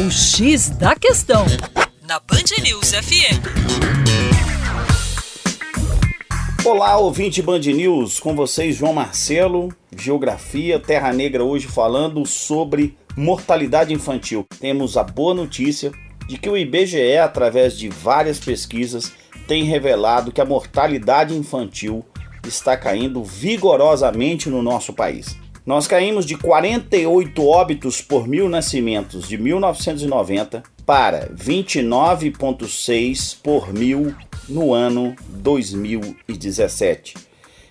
O X da Questão, na Band News FM. Olá, ouvinte Band News, com vocês João Marcelo, Geografia, Terra Negra, hoje falando sobre mortalidade infantil. Temos a boa notícia de que o IBGE, através de várias pesquisas, tem revelado que a mortalidade infantil está caindo vigorosamente no nosso país. Nós caímos de 48 óbitos por mil nascimentos de 1990 para 29,6 por mil no ano 2017,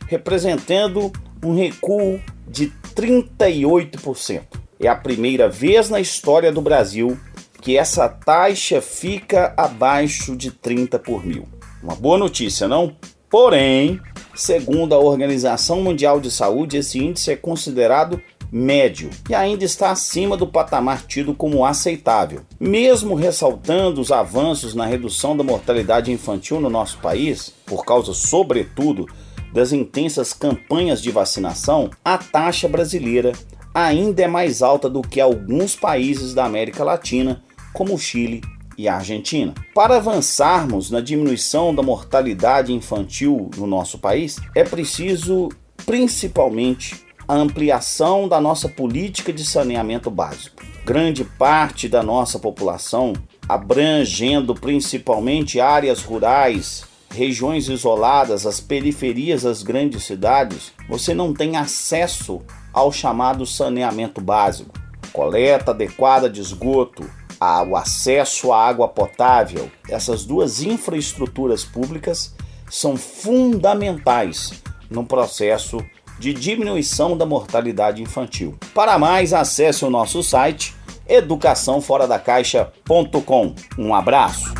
representando um recuo de 38%. É a primeira vez na história do Brasil que essa taxa fica abaixo de 30 por mil. Uma boa notícia, não? Porém, Segundo a Organização Mundial de Saúde, esse índice é considerado médio e ainda está acima do patamar tido como aceitável. Mesmo ressaltando os avanços na redução da mortalidade infantil no nosso país, por causa, sobretudo, das intensas campanhas de vacinação, a taxa brasileira ainda é mais alta do que alguns países da América Latina, como o Chile e a Argentina. Para avançarmos na diminuição da mortalidade infantil no nosso país, é preciso principalmente a ampliação da nossa política de saneamento básico. Grande parte da nossa população, abrangendo principalmente áreas rurais, regiões isoladas, as periferias das grandes cidades, você não tem acesso ao chamado saneamento básico, coleta adequada de esgoto, o acesso à água potável, essas duas infraestruturas públicas são fundamentais no processo de diminuição da mortalidade infantil. Para mais, acesse o nosso site educaçãoforadacaixa.com. Um abraço.